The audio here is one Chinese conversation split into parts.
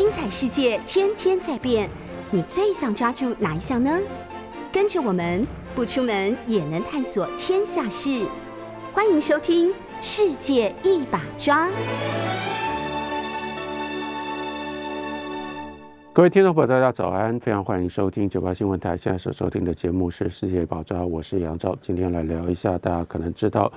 精彩世界天天在变，你最想抓住哪一项呢？跟着我们不出门也能探索天下事，欢迎收听《世界一把抓》。各位听众朋友，大家早安！非常欢迎收听九八新闻台现在所收听的节目是《世界一把抓》，我是杨照。今天来聊一下，大家可能知道。《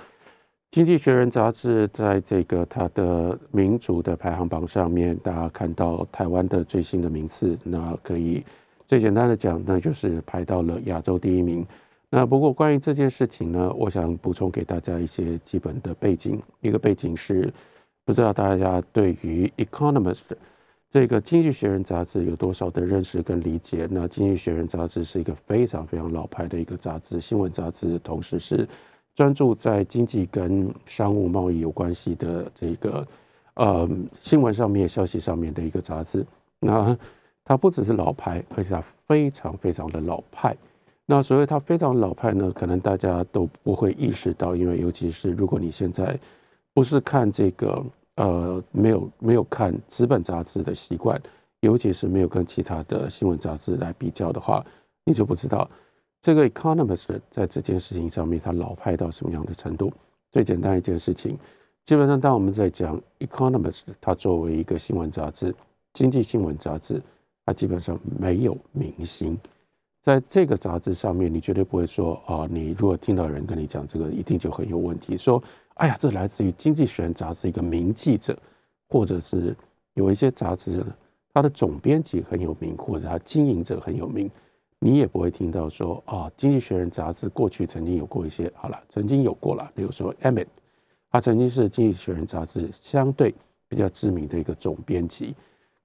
经济学人》杂志在这个它的民主的排行榜上面，大家看到台湾的最新的名次，那可以最简单的讲，那就是排到了亚洲第一名。那不过关于这件事情呢，我想补充给大家一些基本的背景。一个背景是，不知道大家对于《Economist》这个《经济学人》杂志有多少的认识跟理解？那《经济学人》杂志是一个非常非常老牌的一个杂志，新闻杂志，同时是。专注在经济跟商务贸易有关系的这个呃新闻上面、消息上面的一个杂志。那它不只是老牌，而且它非常非常的老派。那所谓它非常老派呢，可能大家都不会意识到，因为尤其是如果你现在不是看这个呃没有没有看资本杂志的习惯，尤其是没有跟其他的新闻杂志来比较的话，你就不知道。这个 Economist 在这件事情上面，它老派到什么样的程度？最简单一件事情，基本上当我们在讲 Economist，它作为一个新闻杂志、经济新闻杂志，它基本上没有明星。在这个杂志上面，你绝对不会说啊，你如果听到人跟你讲这个，一定就很有问题。说，哎呀，这来自于《经济学人》杂志一个名记者，或者是有一些杂志，它的总编辑很有名，或者它经营者很有名。你也不会听到说啊，《经济学人》杂志过去曾经有过一些，好了，曾经有过了，比如说 Emmett，他曾经是《经济学人》杂志相对比较知名的一个总编辑。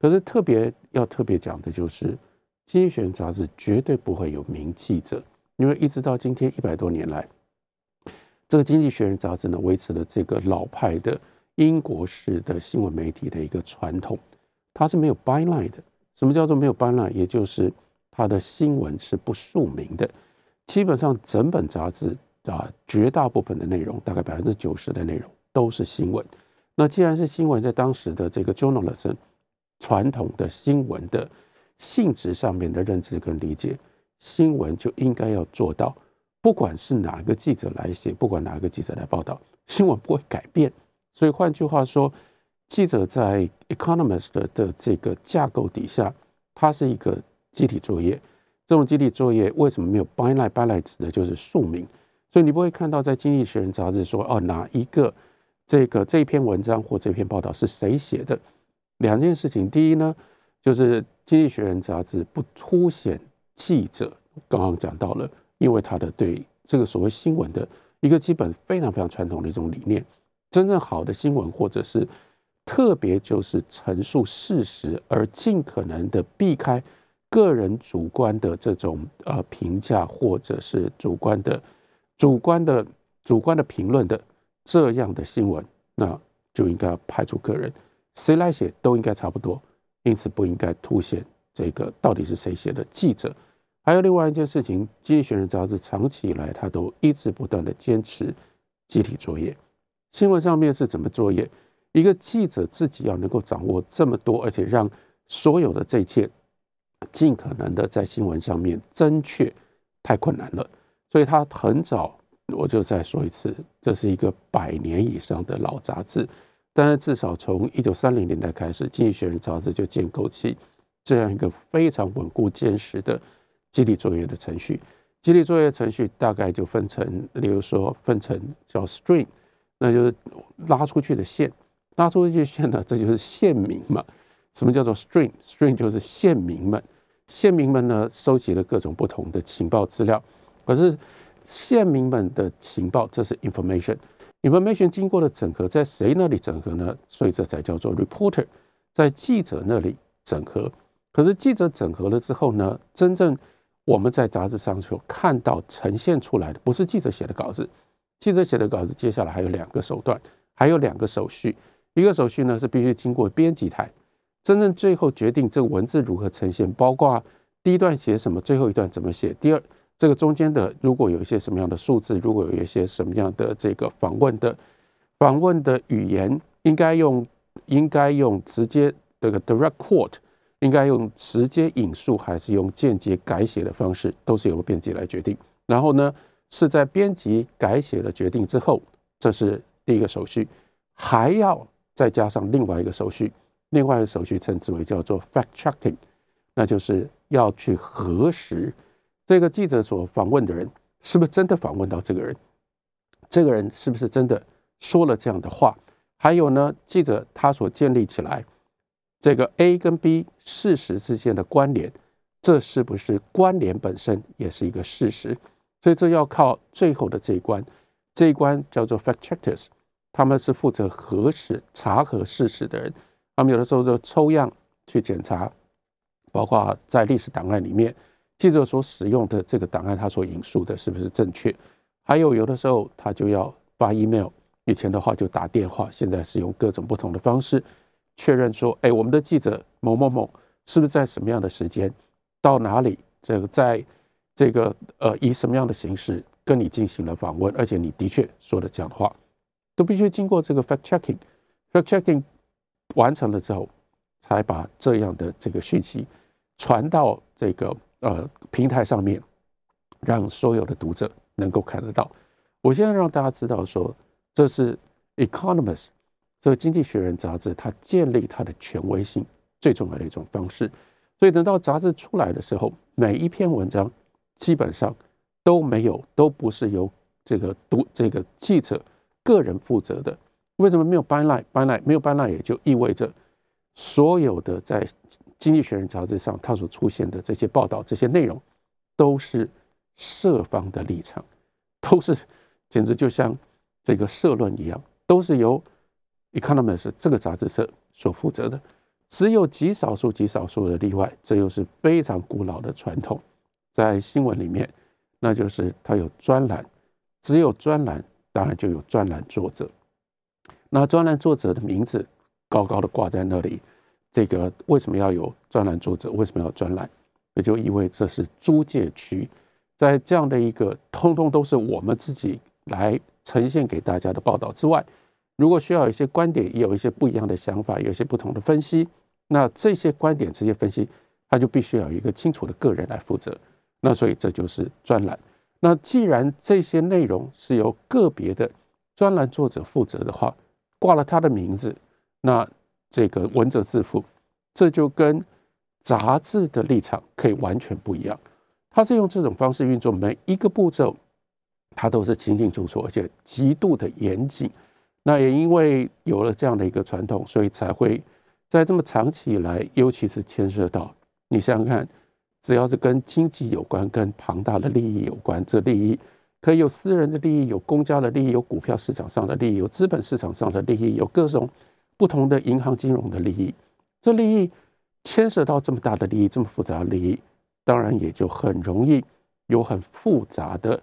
可是特别要特别讲的就是，《经济学人》杂志绝对不会有名记者，因为一直到今天一百多年来，这个《经济学人》杂志呢，维持了这个老派的英国式的新闻媒体的一个传统，它是没有 byline 的。什么叫做没有 byline？也就是它的新闻是不署名的，基本上整本杂志啊，绝大部分的内容，大概百分之九十的内容都是新闻。那既然是新闻，在当时的这个 journalism 传统的新闻的性质上面的认知跟理解，新闻就应该要做到，不管是哪个记者来写，不管哪个记者来报道，新闻不会改变。所以换句话说，记者在 Economist 的这个架构底下，它是一个。集体作业，这种集体作业为什么没有 byline byline 指的就是署名，所以你不会看到在《经济学人》杂志说哦哪一个这个这篇文章或这篇报道是谁写的。两件事情，第一呢，就是《经济学人》杂志不凸显记者，刚刚讲到了，因为他的对这个所谓新闻的一个基本非常非常传统的一种理念，真正好的新闻或者是特别就是陈述事实，而尽可能的避开。个人主观的这种呃评价，或者是主观的、主观的、主观的评论的这样的新闻，那就应该排除个人，谁来写都应该差不多，因此不应该凸显这个到底是谁写的。记者还有另外一件事情，《经济学人》杂志长期以来他都一直不断的坚持集体作业，新闻上面是怎么作业？一个记者自己要能够掌握这么多，而且让所有的这一切。尽可能的在新闻上面正确，太困难了。所以他很早，我就再说一次，这是一个百年以上的老杂志。但是至少从一九三零年代开始，《经济学人》杂志就建构起这样一个非常稳固坚实的激励作业的程序。激励作业程序大概就分成，例如说分成叫 string，那就是拉出去的线，拉出去的线呢，这就是线名嘛。什么叫做 string？string 就是县民们，县民们呢收集了各种不同的情报资料，可是县民们的情报这是 information，information 经过了整合，在谁那里整合呢？所以这才叫做 reporter，在记者那里整合。可是记者整合了之后呢，真正我们在杂志上所看到呈现出来的，不是记者写的稿子，记者写的稿子接下来还有两个手段，还有两个手续，一个手续呢是必须经过编辑台。真正最后决定这个文字如何呈现，包括第一段写什么，最后一段怎么写。第二，这个中间的如果有一些什么样的数字，如果有一些什么样的这个访问的访问的语言，应该用应该用直接这个 direct quote 应该用直接引述还是用间接改写的方式，都是由编辑来决定。然后呢，是在编辑改写了决定之后，这是第一个手续，还要再加上另外一个手续，另外一个手续称之为叫做 fact checking，那就是要去核实这个记者所访问的人是不是真的访问到这个人，这个人是不是真的说了这样的话，还有呢，记者他所建立起来。这个 A 跟 B 事实之间的关联，这是不是关联本身也是一个事实？所以这要靠最后的这一关，这一关叫做 fact checkers，他们是负责核实、查核事实的人。他们有的时候就抽样去检查，包括在历史档案里面，记者所使用的这个档案，他所引述的是不是正确？还有有的时候他就要发 email，以前的话就打电话，现在是用各种不同的方式。确认说，哎，我们的记者某某某是不是在什么样的时间到哪里？这个在这个呃以什么样的形式跟你进行了访问？而且你的确说的这样的话，都必须经过这个 fact checking。fact checking 完成了之后，才把这样的这个讯息传到这个呃平台上面，让所有的读者能够看得到。我现在让大家知道说，这是 Economist。这个《经济学人》杂志，它建立它的权威性最重要的一种方式。所以等到杂志出来的时候，每一篇文章基本上都没有，都不是由这个读这个记者个人负责的。为什么没有 byline？byline 没有 byline，也就意味着所有的在《经济学人》杂志上它所出现的这些报道、这些内容，都是社方的立场，都是简直就像这个社论一样，都是由。Economist 这个杂志社所负责的，只有极少数、极少数的例外，这又是非常古老的传统。在新闻里面，那就是它有专栏，只有专栏，当然就有专栏作者。那专栏作者的名字高高的挂在那里，这个为什么要有专栏作者？为什么要专栏？也就意味这是租界区，在这样的一个通通都是我们自己来呈现给大家的报道之外。如果需要一些观点，也有一些不一样的想法，有一些不同的分析，那这些观点、这些分析，他就必须要有一个清楚的个人来负责。那所以这就是专栏。那既然这些内容是由个别的专栏作者负责的话，挂了他的名字，那这个文者自负，这就跟杂志的立场可以完全不一样。他是用这种方式运作，每一个步骤，他都是清清楚楚，而且极度的严谨。那也因为有了这样的一个传统，所以才会在这么长期以来，尤其是牵涉到你想想看，只要是跟经济有关、跟庞大的利益有关，这利益可以有私人的利益、有公家的利益、有股票市场上的利益、有资本市场上的利益、有各种不同的银行金融的利益，这利益牵涉到这么大的利益、这么复杂的利益，当然也就很容易有很复杂的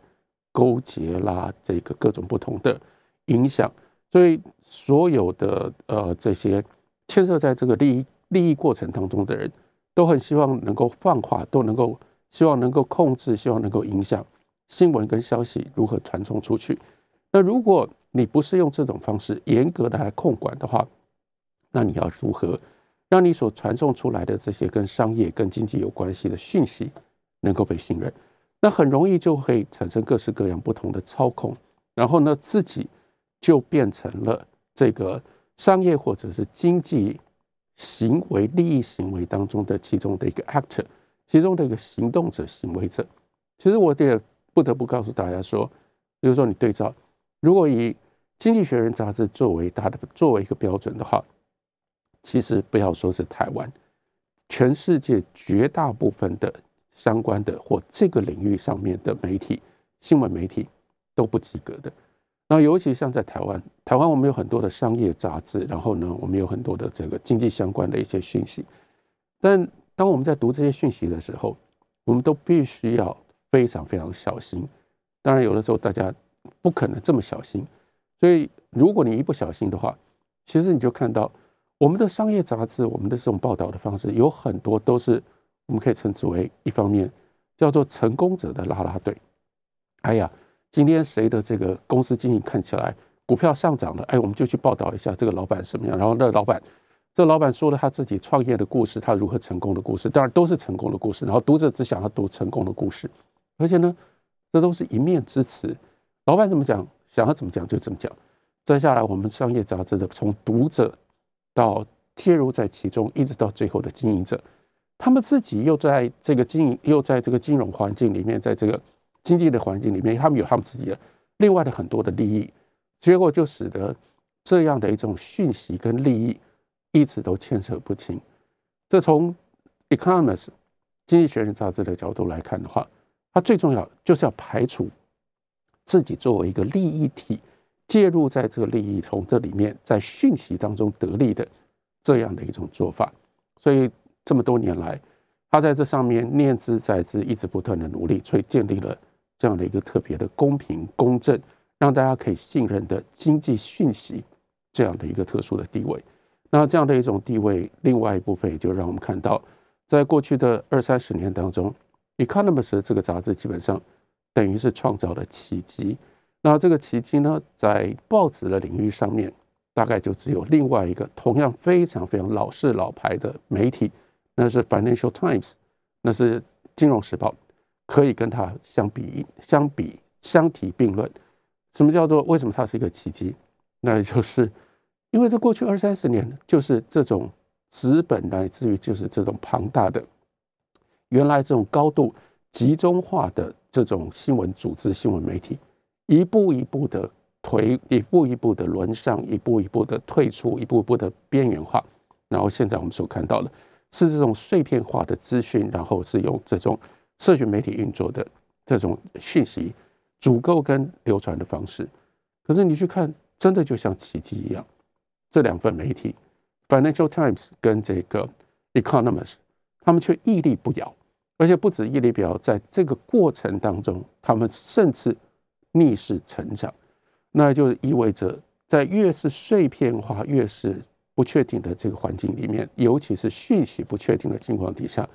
勾结啦，这个各种不同的影响。所以，所有的呃这些牵涉在这个利益利益过程当中的人，都很希望能够放话，都能够希望能够控制，希望能够影响新闻跟消息如何传送出去。那如果你不是用这种方式严格的来控管的话，那你要如何让你所传送出来的这些跟商业、跟经济有关系的讯息能够被信任？那很容易就会产生各式各样不同的操控，然后呢自己。就变成了这个商业或者是经济行为、利益行为当中的其中的一个 actor，其中的一个行动者、行为者。其实我也不得不告诉大家说，比如说你对照，如果以《经济学人》杂志作为它的作为一个标准的话，其实不要说是台湾，全世界绝大部分的相关的或这个领域上面的媒体、新闻媒体都不及格的。那尤其像在台湾，台湾我们有很多的商业杂志，然后呢，我们有很多的这个经济相关的一些讯息。但当我们在读这些讯息的时候，我们都必须要非常非常小心。当然，有的时候大家不可能这么小心，所以如果你一不小心的话，其实你就看到我们的商业杂志，我们的这种报道的方式有很多都是我们可以称之为一方面叫做成功者的拉拉队。哎呀。今天谁的这个公司经营看起来股票上涨了？哎，我们就去报道一下这个老板什么样。然后那老板这老板说了他自己创业的故事，他如何成功的故事，当然都是成功的故事。然后读者只想要读成功的故事，而且呢，这都是一面之词。老板怎么讲，想要怎么讲就怎么讲。接下来，我们商业杂志的从读者到介入在其中，一直到最后的经营者，他们自己又在这个经营，又在这个金融环境里面，在这个经济的环境里面，他们有他们自己的另外的很多的利益，结果就使得这样的一种讯息跟利益。一直都牵扯不清。这从《Economist》经济学人杂志的角度来看的话，它最重要就是要排除自己作为一个利益体介入在这个利益从这里面在讯息当中得利的这样的一种做法。所以这么多年来，他在这上面念兹在兹，一直不断的努力，所以建立了这样的一个特别的公平公正，让大家可以信任的经济讯息这样的一个特殊的地位。那这样的一种地位，另外一部分也就让我们看到，在过去的二三十年当中，《Economist》这个杂志基本上等于是创造了奇迹。那这个奇迹呢，在报纸的领域上面，大概就只有另外一个同样非常非常老式老牌的媒体，那是《Financial Times》，那是《金融时报》，可以跟它相比、相比、相提并论。什么叫做为什么它是一个奇迹？那就是。因为这过去二三十年，就是这种资本乃至于就是这种庞大的，原来这种高度集中化的这种新闻组织、新闻媒体，一步一步的推，一步一步的沦丧，一步一步的退出，一步一步的边缘化。然后现在我们所看到的，是这种碎片化的资讯，然后是用这种社群媒体运作的这种讯息足够跟流传的方式。可是你去看，真的就像奇迹一样。这两份媒体，《Financial Times》跟这个《Economist》，他们却屹立不摇，而且不止屹立不摇，在这个过程当中，他们甚至逆势成长。那就意味着，在越是碎片化、越是不确定的这个环境里面，尤其是讯息不确定的情况底下，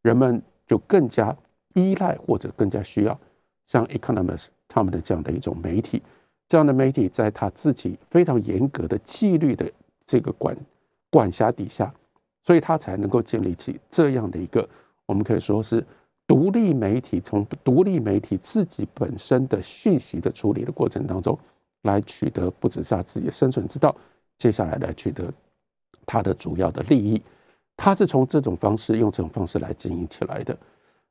人们就更加依赖或者更加需要像《Economist》他们的这样的一种媒体。这样的媒体，在他自己非常严格的纪律的这个管管辖底下，所以他才能够建立起这样的一个，我们可以说是独立媒体，从独立媒体自己本身的讯息的处理的过程当中，来取得不只是他自己的生存之道，接下来来取得他的主要的利益。他是从这种方式，用这种方式来经营起来的。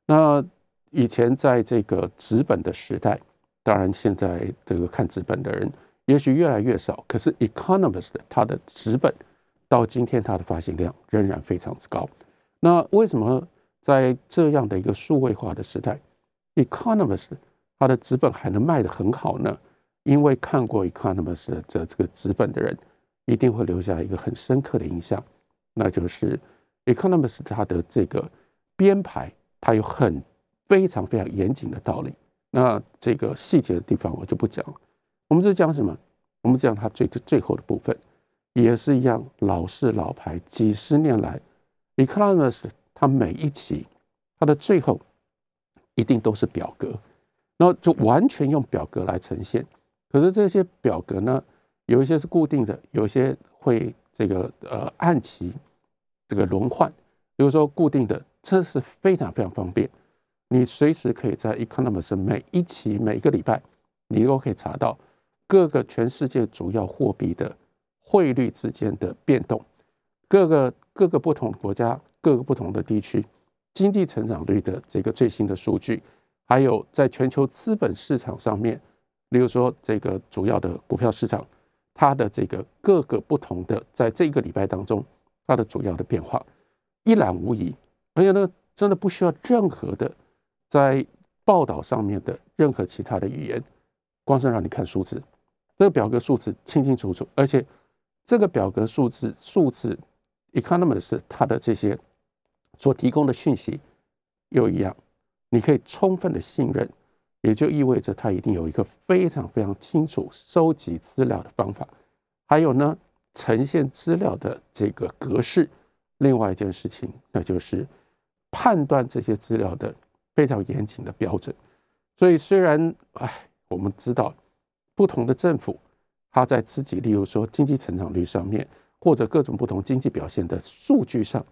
那以前在这个纸本的时代。当然，现在这个看纸本的人也许越来越少，可是《Economist》它的纸本到今天它的发行量仍然非常之高。那为什么在这样的一个数位化的时代，《Economist》它的纸本还能卖得很好呢？因为看过《Economist》的这个纸本的人，一定会留下一个很深刻的印象，那就是《Economist》它的这个编排，它有很非常非常严谨的道理。那这个细节的地方我就不讲了，我们是讲什么？我们讲它最最后的部分，也是一样老式老牌，几十年来，Economist 它每一期它的最后一定都是表格，然后就完全用表格来呈现。可是这些表格呢，有一些是固定的，有一些会这个呃按期这个轮换。比如说固定的，这是非常非常方便。你随时可以在《Economist》每一期每一个礼拜，你都可以查到各个全世界主要货币的汇率之间的变动，各个各个不同国家、各个不同的地区经济成长率的这个最新的数据，还有在全球资本市场上面，例如说这个主要的股票市场，它的这个各个不同的在这个礼拜当中，它的主要的变化一览无遗，而且呢，真的不需要任何的。在报道上面的任何其他的语言，光是让你看数字，这个表格数字清清楚楚，而且这个表格数字数字，Economist 它的这些所提供的讯息又一样，你可以充分的信任，也就意味着它一定有一个非常非常清楚收集资料的方法，还有呢，呈现资料的这个格式。另外一件事情，那就是判断这些资料的。非常严谨的标准，所以虽然哎，我们知道不同的政府，他在自己，例如说经济成长率上面，或者各种不同经济表现的数据上，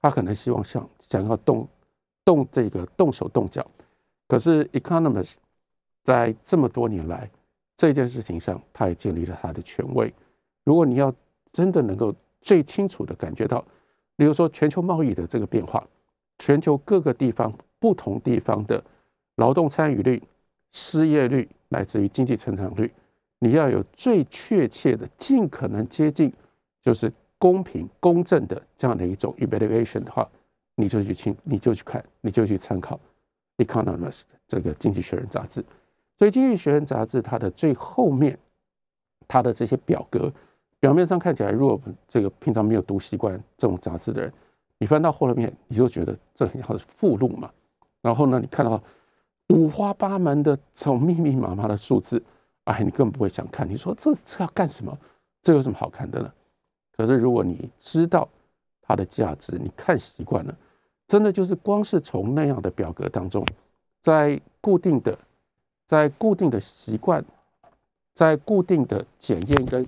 他可能希望想想要动动这个动手动脚。可是 Economist 在这么多年来这件事情上，他也建立了他的权威。如果你要真的能够最清楚的感觉到，比如说全球贸易的这个变化，全球各个地方不同地方的劳动参与率、失业率，乃至于经济成长率，你要有最确切的、尽可能接近。就是公平公正的这样的一种 evaluation 的话，你就去听，你就去看，你就去参考《Economist》这个《经济学人》杂志。所以，《经济学人》杂志它的最后面，它的这些表格，表面上看起来，如果这个平常没有读习惯这种杂志的人，你翻到后面，你就觉得这很像是附录嘛。然后呢，你看到五花八门的这种密密麻麻的数字，哎，你根本不会想看。你说这这要干什么？这有什么好看的呢？可是，如果你知道它的价值，你看习惯了，真的就是光是从那样的表格当中，在固定的、在固定的习惯、在固定的检验跟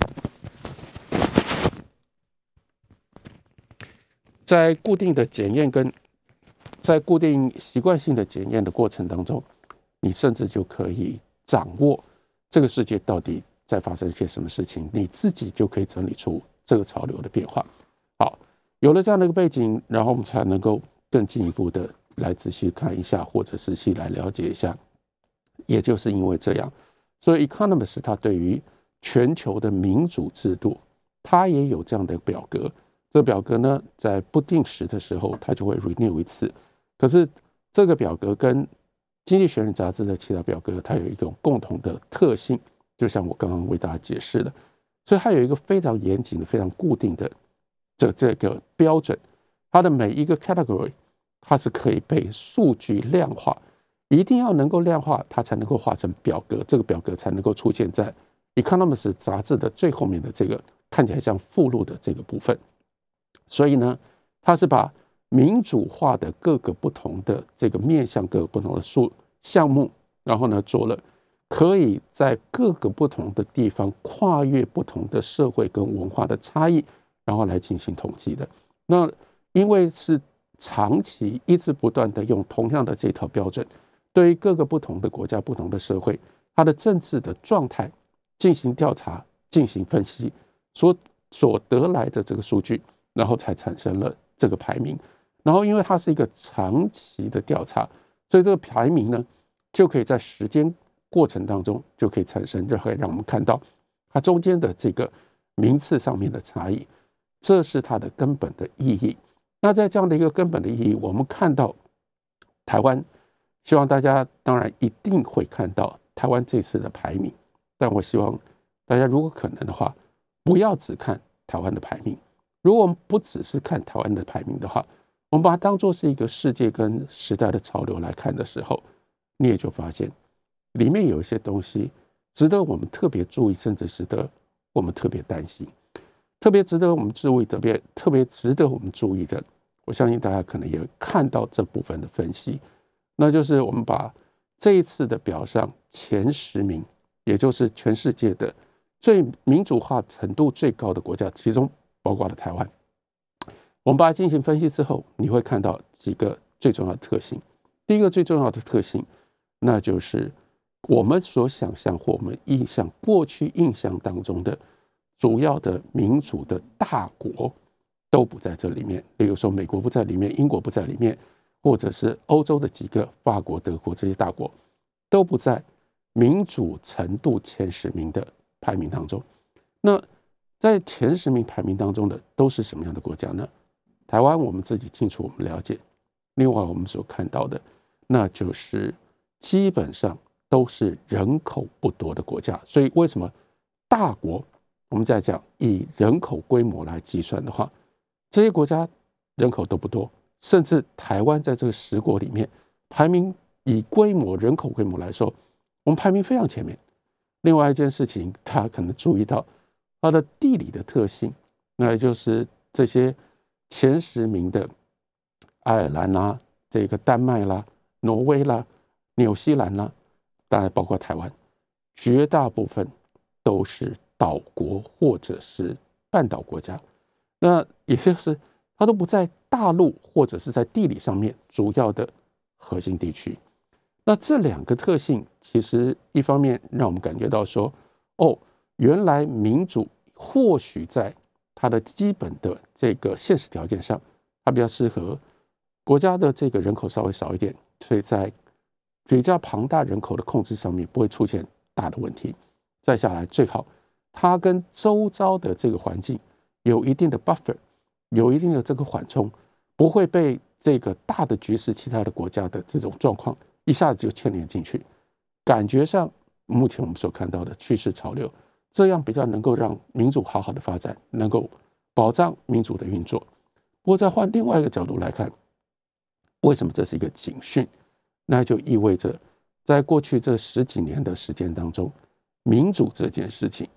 在固定的检验跟在固定习惯性的检验的过程当中，你甚至就可以掌握这个世界到底在发生些什么事情，你自己就可以整理出。这个潮流的变化，好，有了这样的一个背景，然后我们才能够更进一步的来仔细看一下，或者仔细来了解一下。也就是因为这样，所以《Economist》它对于全球的民主制度，它也有这样的表格。这表格呢，在不定时的时候，它就会 renew 一次。可是这个表格跟《经济学人》杂志的其他表格，它有一种共同的特性，就像我刚刚为大家解释的。所以它有一个非常严谨的、非常固定的这这个标准，它的每一个 category 它是可以被数据量化，一定要能够量化，它才能够画成表格，这个表格才能够出现在 Economist 杂志的最后面的这个看起来像附录的这个部分。所以呢，它是把民主化的各个不同的这个面向、各个不同的数项目，然后呢做了。可以在各个不同的地方跨越不同的社会跟文化的差异，然后来进行统计的。那因为是长期一直不断的用同样的这套标准，对于各个不同的国家、不同的社会，它的政治的状态进行调查、进行分析，所所得来的这个数据，然后才产生了这个排名。然后因为它是一个长期的调查，所以这个排名呢，就可以在时间。过程当中就可以产生，就会让我们看到它中间的这个名次上面的差异，这是它的根本的意义。那在这样的一个根本的意义，我们看到台湾，希望大家当然一定会看到台湾这次的排名，但我希望大家如果可能的话，不要只看台湾的排名。如果我们不只是看台湾的排名的话，我们把它当做是一个世界跟时代的潮流来看的时候，你也就发现。里面有一些东西值得我们特别注意，甚至值得我们特别担心，特别值得我们注意，特别特别值得我们注意的。我相信大家可能也看到这部分的分析，那就是我们把这一次的表上前十名，也就是全世界的最民主化程度最高的国家，其中包括了台湾。我们把它进行分析之后，你会看到几个最重要的特性。第一个最重要的特性，那就是。我们所想象或我们印象过去印象当中的主要的民主的大国都不在这里面，比如说美国不在里面，英国不在里面，或者是欧洲的几个法国、德国这些大国都不在民主程度前十名的排名当中。那在前十名排名当中的都是什么样的国家呢？台湾我们自己清楚，我们了解。另外我们所看到的，那就是基本上。都是人口不多的国家，所以为什么大国？我们在讲以人口规模来计算的话，这些国家人口都不多，甚至台湾在这个十国里面排名以规模人口规模来说，我们排名非常前面。另外一件事情，大家可能注意到它的地理的特性，那就是这些前十名的爱尔兰啦、这个丹麦啦、挪威啦、纽西兰啦。当然，包括台湾，绝大部分都是岛国或者是半岛国家。那也就是它都不在大陆或者是在地理上面主要的核心地区。那这两个特性，其实一方面让我们感觉到说，哦，原来民主或许在它的基本的这个现实条件上，它比较适合国家的这个人口稍微少一点，所以在比较庞大人口的控制上面不会出现大的问题。再下来，最好它跟周遭的这个环境有一定的 buffer，有一定的这个缓冲，不会被这个大的局势、其他的国家的这种状况。一下子就牵连进去，感觉上目前我们所看到的趋势潮流，这样比较能够让民主好好的发展，能够保障民主的运作。不过再换另外一个角度来看，为什么这是一个警讯？那就意味着，在过去这十几年的时间当中，民主这件事情，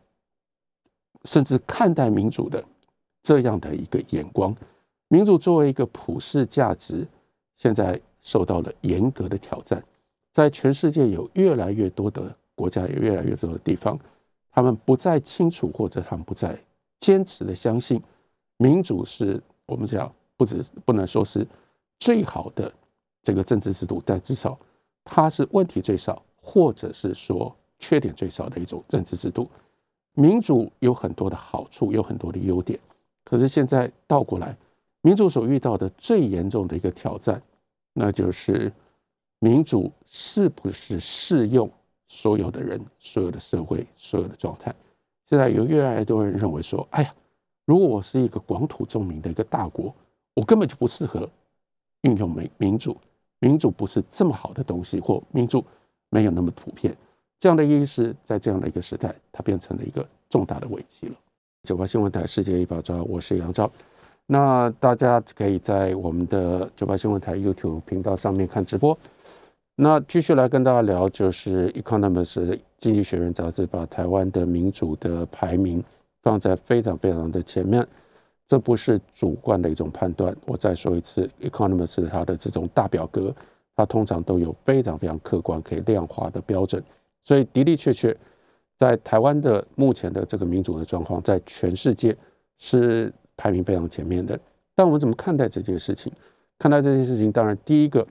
甚至看待民主的这样的一个眼光，民主作为一个普世价值，现在。受到了严格的挑战，在全世界有越来越多的国家，有越来越多的地方，他们不再清楚，或者他们不再坚持的相信，民主是我们讲不止不能说是最好的这个政治制度，但至少它是问题最少，或者是说缺点最少的一种政治制度。民主有很多的好处，有很多的优点，可是现在倒过来，民主所遇到的最严重的一个挑战。那就是民主是不是适用所有的人、所有的社会、所有的状态？现在有越来越多人认为说：“哎呀，如果我是一个广土重民的一个大国，我根本就不适合运用民民主，民主不是这么好的东西，或民主没有那么普遍。”这样的意识在这样的一个时代，它变成了一个重大的危机了。九八新闻台世界一把抓，我是杨照。那大家可以在我们的九八新闻台 YouTube 频道上面看直播。那继续来跟大家聊，就是《Economist》经济学人杂志把台湾的民主的排名放在非常非常的前面，这不是主观的一种判断。我再说一次，《Economist》它的这种大表格，它通常都有非常非常客观可以量化的标准，所以的的确确，在台湾的目前的这个民主的状况，在全世界是。排名非常前面的，但我们怎么看待这件事情？看待这件事情，当然第一个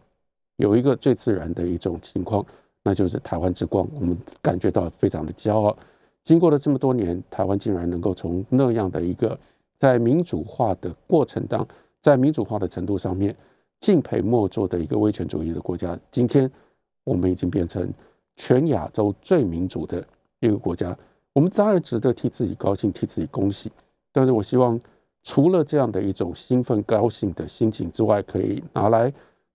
有一个最自然的一种情况，那就是台湾之光。我们感觉到非常的骄傲。经过了这么多年，台湾竟然能够从那样的一个在民主化的过程当，在民主化的程度上面敬佩莫做的一个威权主义的国家，今天我们已经变成全亚洲最民主的一个国家。我们当然值得替自己高兴，替自己恭喜。但是我希望。除了这样的一种兴奋、高兴的心情之外，可以拿来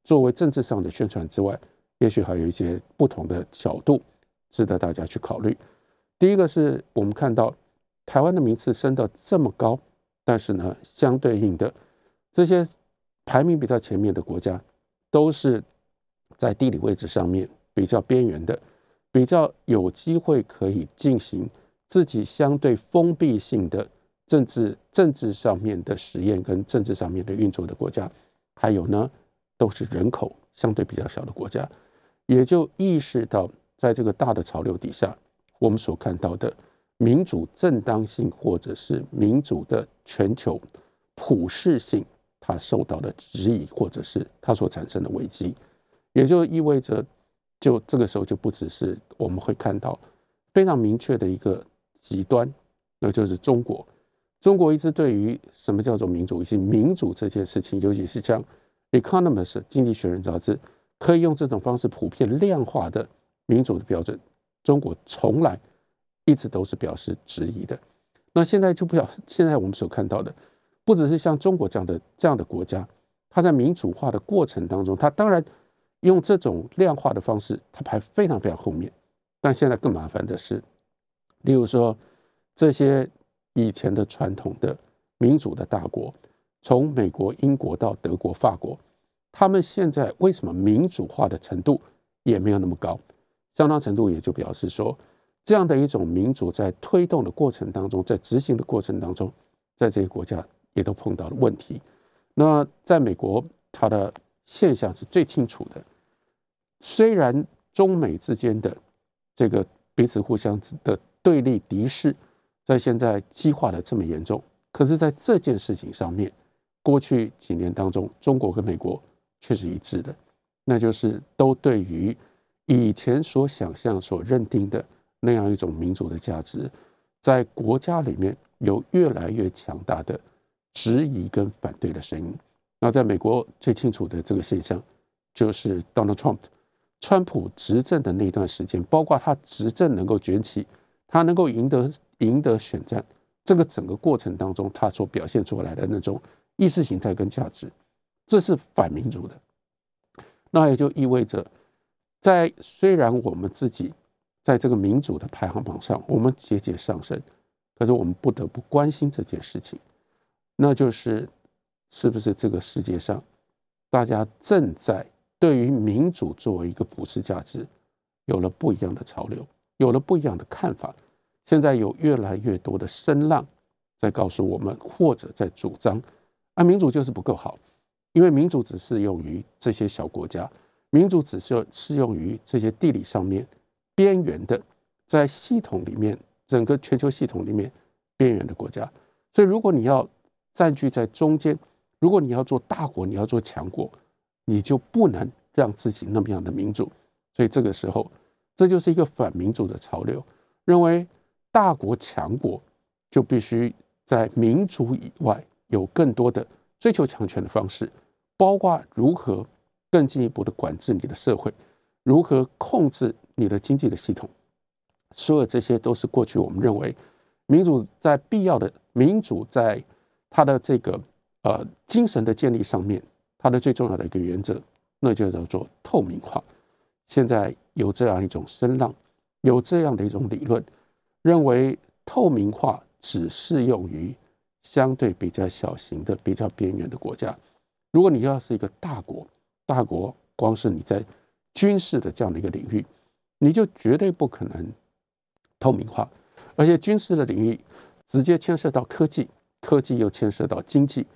作为政治上的宣传之外，也许还有一些不同的角度值得大家去考虑。第一个是我们看到台湾的名次升到这么高，但是呢，相对应的这些排名比较前面的国家，都是在地理位置上面比较边缘的，比较有机会可以进行自己相对封闭性的。政治政治上面的实验跟政治上面的运作的国家，还有呢，都是人口相对比较小的国家，也就意识到，在这个大的潮流底下，我们所看到的民主正当性或者是民主的全球普世性，它受到的质疑，或者是它所产生的危机，也就意味着，就这个时候就不只是我们会看到非常明确的一个极端，那就是中国。中国一直对于什么叫做民主以及民主这件事情，尤其是像《Economist》经济学人杂志可以用这种方式普遍量化的民主的标准，中国从来一直都是表示质疑的。那现在就不要，现在我们所看到的，不只是像中国这样的这样的国家，它在民主化的过程当中，它当然用这种量化的方式，它排非常非常后面。但现在更麻烦的是，例如说这些。以前的传统的民主的大国，从美国、英国到德国、法国，他们现在为什么民主化的程度也没有那么高？相当程度也就表示说，这样的一种民主在推动的过程当中，在执行的过程当中，在这些国家也都碰到了问题。那在美国，它的现象是最清楚的。虽然中美之间的这个彼此互相的对立敌视。在现在激化的这么严重，可是，在这件事情上面，过去几年当中，中国跟美国却是一致的，那就是都对于以前所想象、所认定的那样一种民主的价值，在国家里面有越来越强大的质疑跟反对的声音。那在美国最清楚的这个现象，就是 Donald Trump，川普执政的那段时间，包括他执政能够崛起，他能够赢得赢得选战，这个整个过程当中，他所表现出来的那种意识形态跟价值，这是反民主的。那也就意味着，在虽然我们自己在这个民主的排行榜上，我们节节上升，可是我们不得不关心这件事情，那就是。是不是这个世界上，大家正在对于民主作为一个普世价值，有了不一样的潮流，有了不一样的看法？现在有越来越多的声浪在告诉我们，或者在主张，啊，民主就是不够好，因为民主只适用于这些小国家，民主只是适用于这些地理上面边缘的，在系统里面，整个全球系统里面边缘的国家。所以，如果你要占据在中间，如果你要做大国，你要做强国，你就不能让自己那么样的民主。所以这个时候，这就是一个反民主的潮流，认为大国强国就必须在民主以外有更多的追求强权的方式，包括如何更进一步的管制你的社会，如何控制你的经济的系统。所有这些都是过去我们认为民主在必要的民主在它的这个。呃，精神的建立上面，它的最重要的一个原则，那就叫做透明化。现在有这样一种声浪，有这样的一种理论，认为透明化只适用于相对比较小型的、比较边缘的国家。如果你要是一个大国，大国光是你在军事的这样的一个领域，你就绝对不可能透明化，而且军事的领域直接牵涉到科技，科技又牵涉到经济。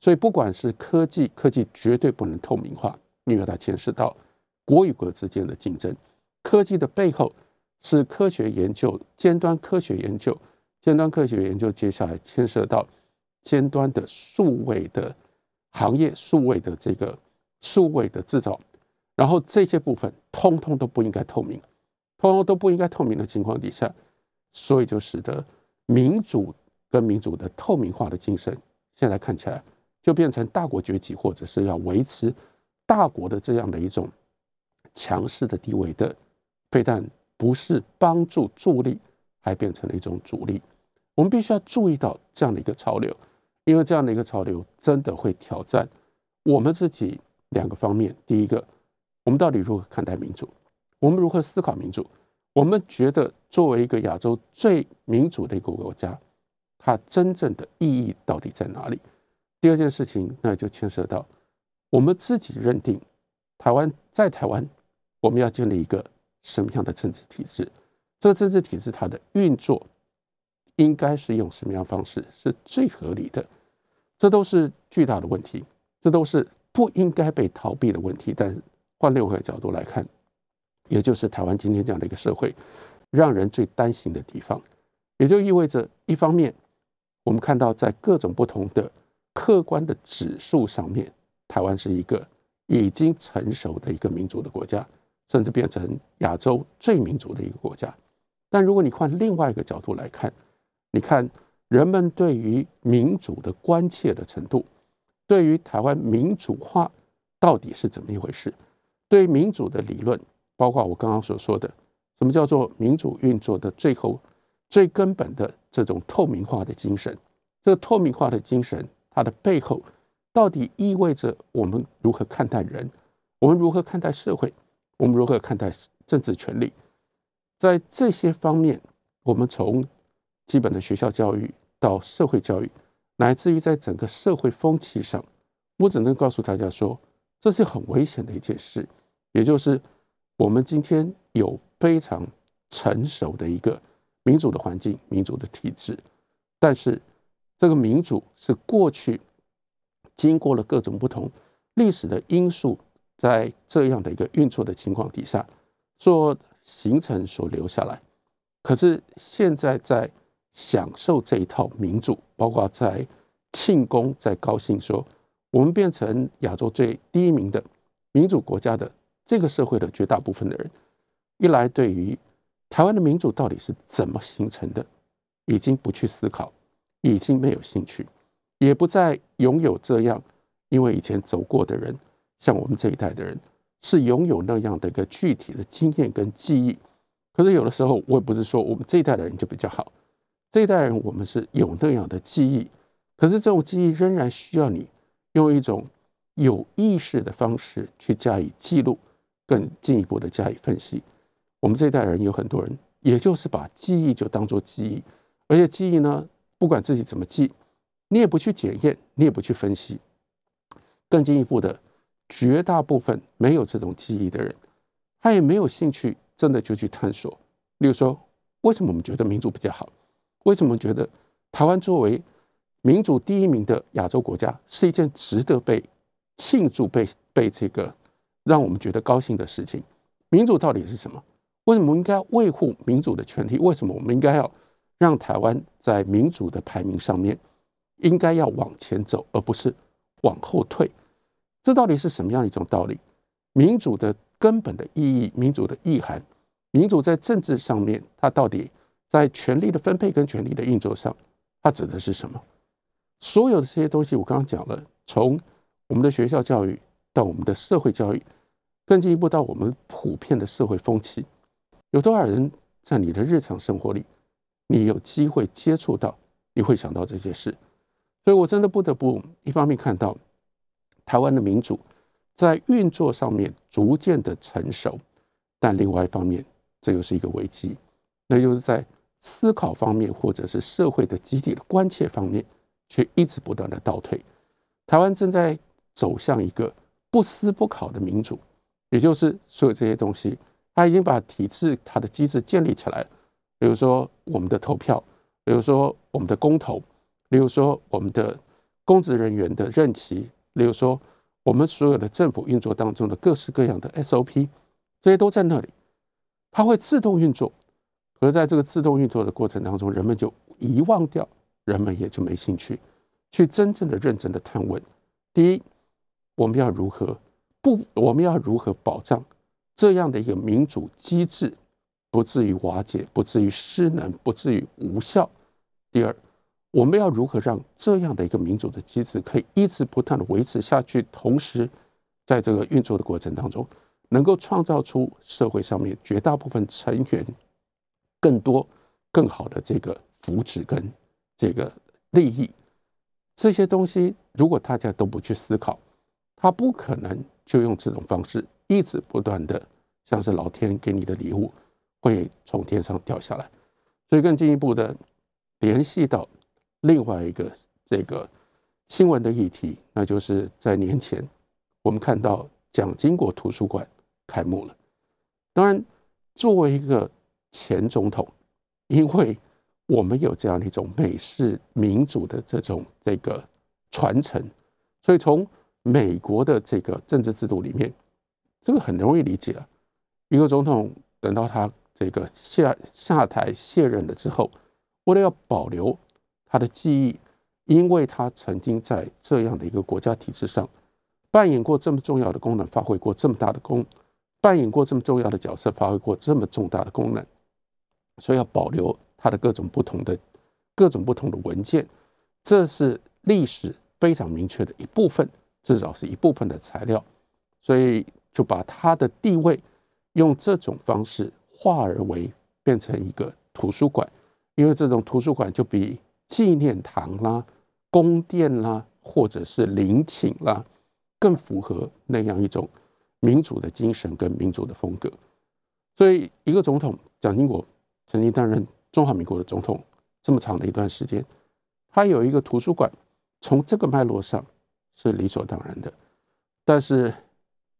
所以，不管是科技，科技绝对不能透明化，因为它牵涉到国与国之间的竞争。科技的背后是科学研究、尖端科学研究、尖端科学研究，接下来牵涉到尖端的数位的行业、数位的这个数位的制造，然后这些部分通通都不应该透明，通通都不应该透明的情况底下，所以就使得民主跟民主的透明化的精神，现在看起来。就变成大国崛起，或者是要维持大国的这样的一种强势的地位的，非但不是帮助助力，还变成了一种阻力。我们必须要注意到这样的一个潮流，因为这样的一个潮流真的会挑战我们自己两个方面。第一个，我们到底如何看待民主？我们如何思考民主？我们觉得作为一个亚洲最民主的一个国家，它真正的意义到底在哪里？第二件事情，那就牵涉到我们自己认定，台湾在台湾，我们要建立一个什么样的政治体制？这个政治体制它的运作应该是用什么样方式是最合理的？这都是巨大的问题，这都是不应该被逃避的问题。但是换另外一个角度来看，也就是台湾今天这样的一个社会，让人最担心的地方，也就意味着一方面，我们看到在各种不同的。客观的指数上面，台湾是一个已经成熟的一个民主的国家，甚至变成亚洲最民主的一个国家。但如果你换另外一个角度来看，你看人们对于民主的关切的程度，对于台湾民主化到底是怎么一回事？对民主的理论，包括我刚刚所说的，什么叫做民主运作的最后最根本的这种透明化的精神？这个透明化的精神。它的背后到底意味着我们如何看待人？我们如何看待社会？我们如何看待政治权利？在这些方面，我们从基本的学校教育到社会教育，乃至于在整个社会风气上，我只能告诉大家说，这是很危险的一件事。也就是我们今天有非常成熟的一个民主的环境、民主的体制，但是。这个民主是过去经过了各种不同历史的因素，在这样的一个运作的情况底下所形成、所留下来。可是现在在享受这一套民主，包括在庆功、在高兴，说我们变成亚洲最第一名的民主国家的这个社会的绝大部分的人，一来对于台湾的民主到底是怎么形成的，已经不去思考，已经没有兴趣，也不再拥有这样，因为以前走过的人，像我们这一代的人，是拥有那样的一个具体的经验跟记忆。可是有的时候，我也不是说我们这一代的人就比较好，这一代人我们是有那样的记忆，可是这种记忆仍然需要你用一种有意识的方式去加以记录，更进一步的加以分析。我们这一代人有很多人，也就是把记忆就当做记忆，而且记忆呢，不管自己怎么记，你也不去检验，你也不去分析。更进一步的，绝大部分没有这种记忆的人，他也没有兴趣。真的就去探索，例如说，为什么我们觉得民主比较好？为什么觉得台湾作为民主第一名的亚洲国家是一件值得被庆祝、被被这个让我们觉得高兴的事情？民主到底是什么？为什么应该维护民主的权利？为什么我们应该要让台湾在民主的排名上面应该要往前走，而不是往后退？这到底是什么样的一种道理？民主的根本的意义，民主的意涵。民主在政治上面，它到底在权力的分配跟权力的运作上，它指的是什么？所有的这些东西，我刚刚讲了，从我们的学校教育到我们的社会教育，更进一步到我们普遍的社会风气，有多少人在你的日常生活里，你有机会接触到，你会想到这些事？所以我真的不得不一方面看到台湾的民主在运作上面逐渐的成熟，但另外一方面。这又是一个危机，那就是在思考方面，或者是社会的集体的关切方面，却一直不断的倒退。台湾正在走向一个不思不考的民主，也就是所有这些东西，他已经把体制、它的机制建立起来了。比如说我们的投票，比如说我们的公投，比如说我们的公职人员的任期，比如说我们所有的政府运作当中的各式各样的 SOP，这些都在那里。它会自动运作，而在这个自动运作的过程当中，人们就遗忘掉，人们也就没兴趣去真正的、认真的探问。第一，我们要如何不？我们要如何保障这样的一个民主机制不至于瓦解、不至于失能、不至于无效？第二，我们要如何让这样的一个民主的机制可以一直不断的维持下去？同时，在这个运作的过程当中。能够创造出社会上面绝大部分成员更多、更好的这个福祉跟这个利益，这些东西如果大家都不去思考，他不可能就用这种方式一直不断的，像是老天给你的礼物会从天上掉下来。所以更进一步的联系到另外一个这个新闻的议题，那就是在年前我们看到蒋经国图书馆。开幕了。当然，作为一个前总统，因为我们有这样的一种美式民主的这种这个传承，所以从美国的这个政治制度里面，这个很容易理解啊。一个总统等到他这个下下台卸任了之后，为了要保留他的记忆，因为他曾经在这样的一个国家体制上扮演过这么重要的功能，发挥过这么大的功。扮演过这么重要的角色，发挥过这么重大的功能，所以要保留它的各种不同的、各种不同的文件，这是历史非常明确的一部分，至少是一部分的材料，所以就把它的地位用这种方式化而为变成一个图书馆，因为这种图书馆就比纪念堂啦、宫殿啦，或者是陵寝啦，更符合那样一种。民主的精神跟民主的风格，所以一个总统蒋经国曾经担任中华民国的总统这么长的一段时间，他有一个图书馆，从这个脉络上是理所当然的。但是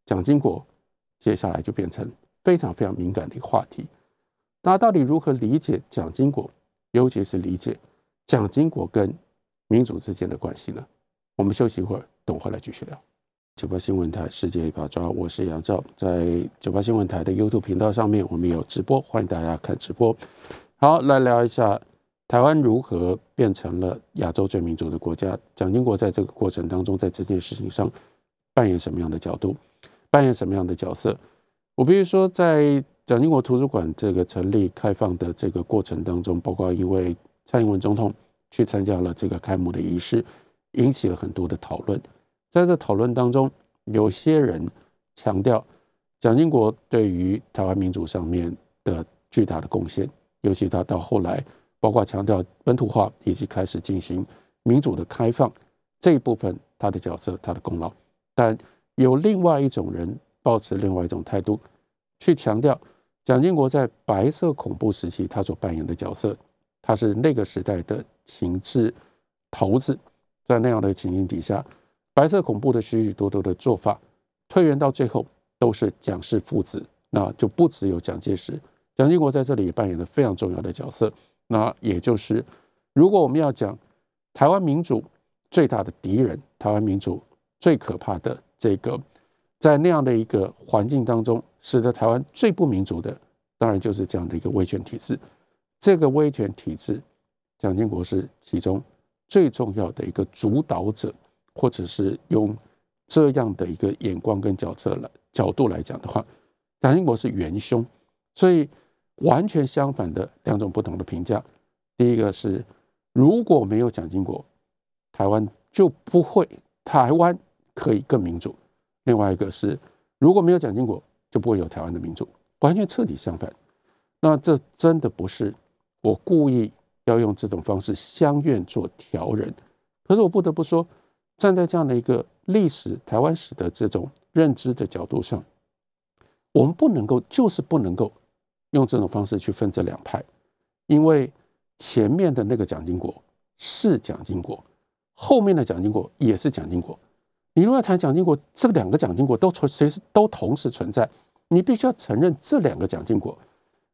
蒋经国接下来就变成非常非常敏感的一个话题。那到底如何理解蒋经国，尤其是理解蒋经国跟民主之间的关系呢？我们休息一会儿，等会儿来继续聊。九八新闻台世界一把抓，我是杨照，在九八新闻台的 YouTube 频道上面，我们有直播，欢迎大家看直播。好，来聊一下台湾如何变成了亚洲最民主的国家？蒋经国在这个过程当中，在这件事情上扮演什么样的角度，扮演什么样的角色？我比如说，在蒋经国图书馆这个成立开放的这个过程当中，包括因为蔡英文总统去参加了这个开幕的仪式，引起了很多的讨论。在这讨论当中，有些人强调蒋经国对于台湾民主上面的巨大的贡献，尤其他到后来。包括强调本土化以及开始进行民主的开放这一部分，他的角色、他的功劳。但有另外一种人抱持另外一种态度，去强调蒋经国在白色恐怖时期他所扮演的角色，他是那个时代的情治头子。在那样的情形底下，白色恐怖的许许多多的做法，推源到最后都是蒋氏父子，那就不只有蒋介石，蒋经国在这里也扮演了非常重要的角色。那也就是，如果我们要讲台湾民主最大的敌人，台湾民主最可怕的这个，在那样的一个环境当中，使得台湾最不民主的，当然就是这样的一个威权体制。这个威权体制，蒋经国是其中最重要的一个主导者，或者是用这样的一个眼光跟角色来角度来讲的话，蒋经国是元凶，所以。完全相反的两种不同的评价。第一个是，如果没有蒋经国，台湾就不会台湾可以更民主；另外一个是，如果没有蒋经国，就不会有台湾的民主。完全彻底相反。那这真的不是我故意要用这种方式相愿做调人。可是我不得不说，站在这样的一个历史台湾史的这种认知的角度上，我们不能够，就是不能够。用这种方式去分这两派，因为前面的那个蒋经国是蒋经国，后面的蒋经国也是蒋经国。你如果谈蒋经国，这两个蒋经国都存，随时都同时存在，你必须要承认这两个蒋经国。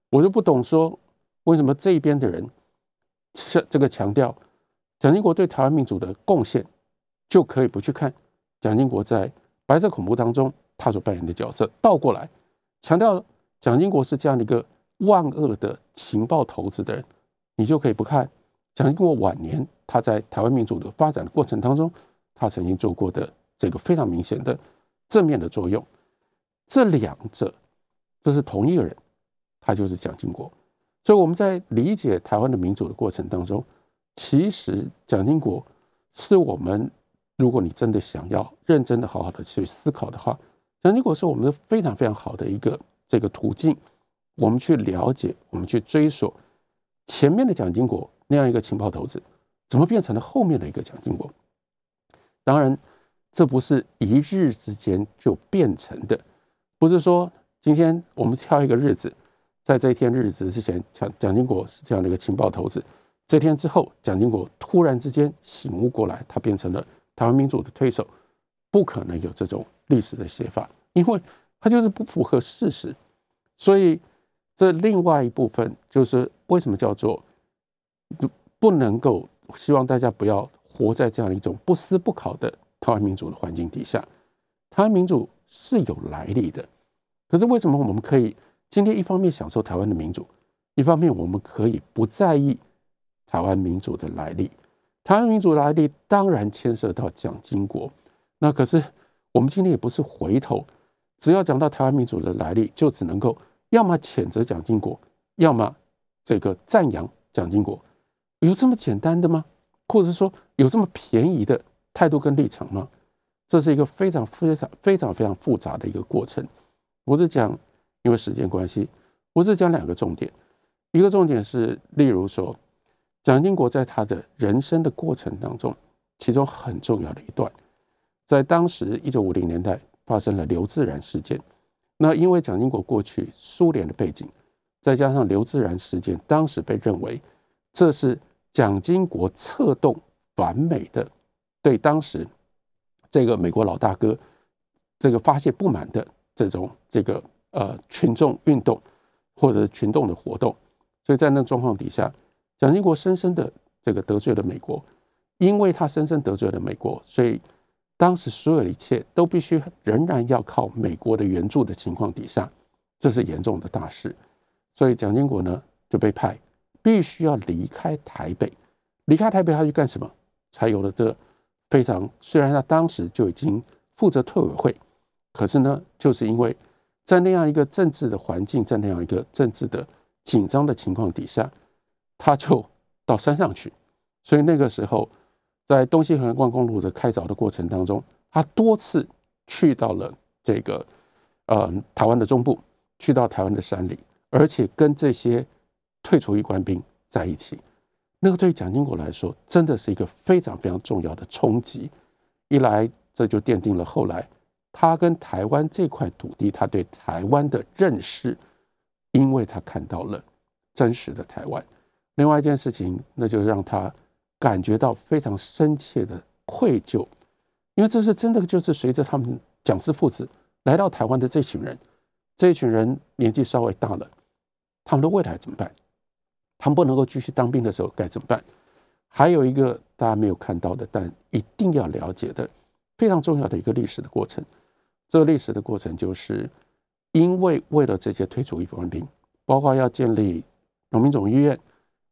我就不懂说为什么这一边的人是这个强调蒋经国对台湾民主的贡献，就可以不去看蒋经国在白色恐怖当中他所扮演的角色，倒过来强调。蒋经国是这样的一个万恶的情报头子的人，你就可以不看蒋经国晚年他在台湾民主的发展的过程当中，他曾经做过的这个非常明显的正面的作用。这两者这是同一个人，他就是蒋经国。所以我们在理解台湾的民主的过程当中，其实蒋经国是我们，如果你真的想要认真的好好的去思考的话，蒋经国是我们非常非常好的一个。这个途径，我们去了解，我们去追索前面的蒋经国那样一个情报头子，怎么变成了后面的一个蒋经国？当然，这不是一日之间就变成的，不是说今天我们挑一个日子，在这一天日子之前，蒋蒋经国是这样的一个情报头子，这天之后，蒋经国突然之间醒悟过来，他变成了台湾民主的推手，不可能有这种历史的写法，因为。它就是不符合事实，所以这另外一部分就是为什么叫做不不能够希望大家不要活在这样一种不思不考的台湾民主的环境底下。台湾民主是有来历的，可是为什么我们可以今天一方面享受台湾的民主，一方面我们可以不在意台湾民主的来历？台湾民主来历当然牵涉到蒋经国，那可是我们今天也不是回头。只要讲到台湾民主的来历，就只能够要么谴责蒋经国，要么这个赞扬蒋经国，有这么简单的吗？或者说有这么便宜的态度跟立场吗？这是一个非常非常非常非常复杂的一个过程。我是讲，因为时间关系，我是讲两个重点。一个重点是，例如说，蒋经国在他的人生的过程当中，其中很重要的一段，在当时一九五零年代。发生了刘自然事件，那因为蒋经国过去苏联的背景，再加上刘自然事件，当时被认为这是蒋经国策动反美的，对当时这个美国老大哥这个发泄不满的这种这个呃群众运动或者群众的活动，所以在那状况底下，蒋经国深深的这个得罪了美国，因为他深深得罪了美国，所以。当时所有的一切都必须仍然要靠美国的援助的情况底下，这是严重的大事。所以蒋经国呢就被派必须要离开台北，离开台北他去干什么？才有了这非常虽然他当时就已经负责退委会，可是呢，就是因为在那样一个政治的环境，在那样一个政治的紧张的情况底下，他就到山上去。所以那个时候，在东西横贯公路的开凿的过程当中，他多次去到了这个呃台湾的中部，去到台湾的山里，而且跟这些退出役官兵在一起。那个对蒋经国来说，真的是一个非常非常重要的冲击。一来，这就奠定了后来他跟台湾这块土地，他对台湾的认识，因为他看到了真实的台湾。另外一件事情，那就让他感觉到非常深切的愧疚，因为这是真的，就是随着他们蒋氏父子来到台湾的这群人，这群人年纪稍微大了，他们的未来怎么办？他们不能够继续当兵的时候该怎么办？还有一个大家没有看到的，但一定要了解的非常重要的一个历史的过程。这个历史的过程就是，因为为了这些退出役官兵，包括要建立农民总医院，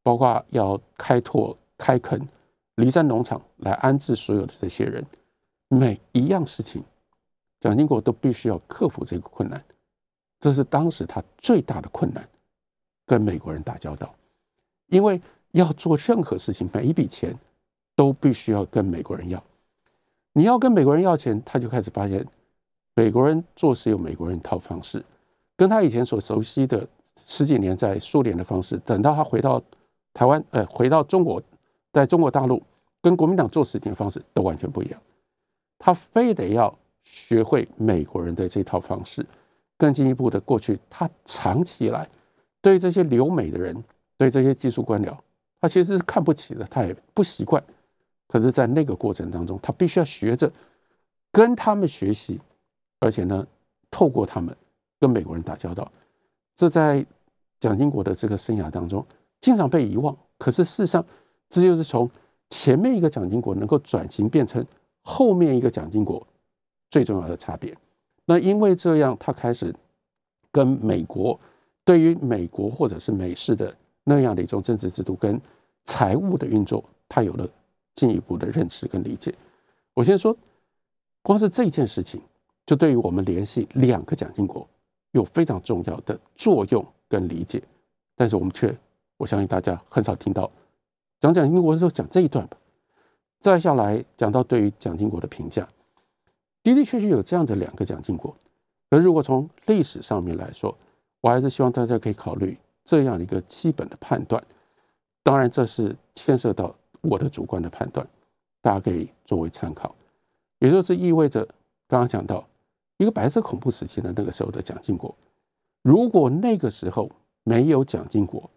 包括要开拓开垦离山农场来安置所有的这些人，每一样事情，蒋经国都必须要克服这个困难。这是当时他最大的困难，跟美国人打交道。因为要做任何事情，每一笔钱都必须要跟美国人要。你要跟美国人要钱，他就开始发现美国人做事有美国人一套方式，跟他以前所熟悉的十几年在苏联的方式，等到他回到台湾，呃，回到中国，在中国大陆跟国民党做事情的方式都完全不一样。他非得要学会美国人的这套方式。更进一步的，过去他长期以来对这些留美的人。对这些技术官僚，他其实是看不起的，他也不习惯。可是，在那个过程当中，他必须要学着跟他们学习，而且呢，透过他们跟美国人打交道。这在蒋经国的这个生涯当中，经常被遗忘。可是，事实上，这就是从前面一个蒋经国能够转型变成后面一个蒋经国最重要的差别。那因为这样，他开始跟美国对于美国或者是美式的。那样的一种政治制度跟财务的运作，他有了进一步的认识跟理解。我先说，光是这件事情，就对于我们联系两个蒋经国有非常重要的作用跟理解。但是我们却，我相信大家很少听到讲蒋经国的时候讲这一段吧。再下来讲到对于蒋经国的评价，的的确确有这样的两个蒋经国。而如果从历史上面来说，我还是希望大家可以考虑。这样的一个基本的判断，当然这是牵涉到我的主观的判断，大家可以作为参考。也就是意味着，刚刚讲到一个白色恐怖时期的那个时候的蒋经国，如果那个时候没有蒋经国，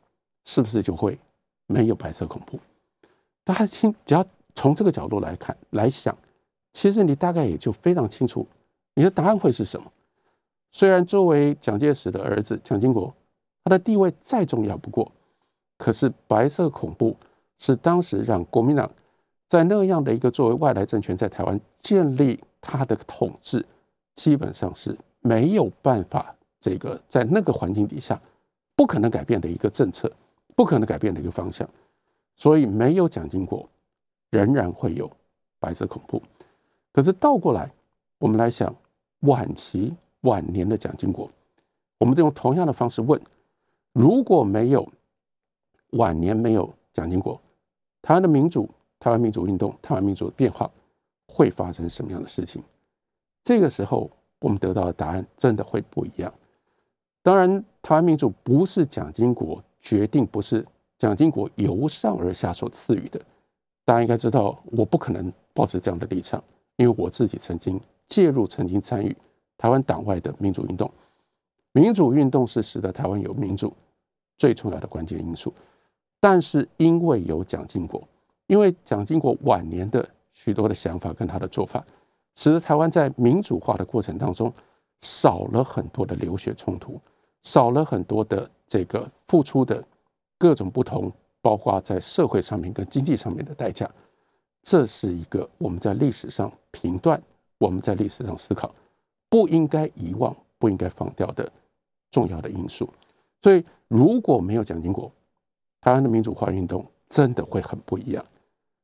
是不是就会没有白色恐怖？大家听，只要从这个角度来看来想，其实你大概也就非常清楚，你的答案会是什么。虽然作为蒋介石的儿子蒋经国。他的地位再重要不过，可是白色恐怖是当时让国民党在那样的一个作为外来政权在台湾建立他的统治，基本上是没有办法这个在那个环境底下不可能改变的一个政策，不可能改变的一个方向。所以没有蒋经国，仍然会有白色恐怖。可是倒过来，我们来想晚期晚年的蒋经国，我们都用同样的方式问。如果没有晚年没有蒋经国，台湾的民主、台湾民主运动、台湾民主的变化会发生什么样的事情？这个时候我们得到的答案真的会不一样。当然，台湾民主不是蒋经国决定，不是蒋经国由上而下所赐予的。大家应该知道，我不可能保持这样的立场，因为我自己曾经介入、曾经参与台湾党外的民主运动。民主运动是使得台湾有民主最重要的关键因素，但是因为有蒋经国，因为蒋经国晚年的许多的想法跟他的做法，使得台湾在民主化的过程当中少了很多的流血冲突，少了很多的这个付出的各种不同，包括在社会上面跟经济上面的代价。这是一个我们在历史上评断，我们在历史上思考，不应该遗忘，不应该放掉的。重要的因素，所以如果没有蒋经国，台湾的民主化运动真的会很不一样。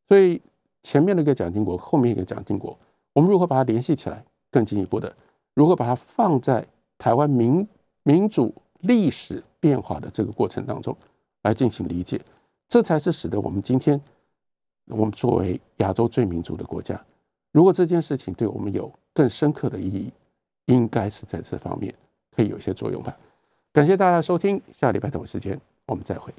所以前面那个蒋经国，后面一个蒋经国，我们如何把它联系起来？更进一步的，如何把它放在台湾民民主历史变化的这个过程当中来进行理解？这才是使得我们今天我们作为亚洲最民主的国家，如果这件事情对我们有更深刻的意义，应该是在这方面可以有些作用吧。感谢大家收听，下礼拜同一时间我们再会。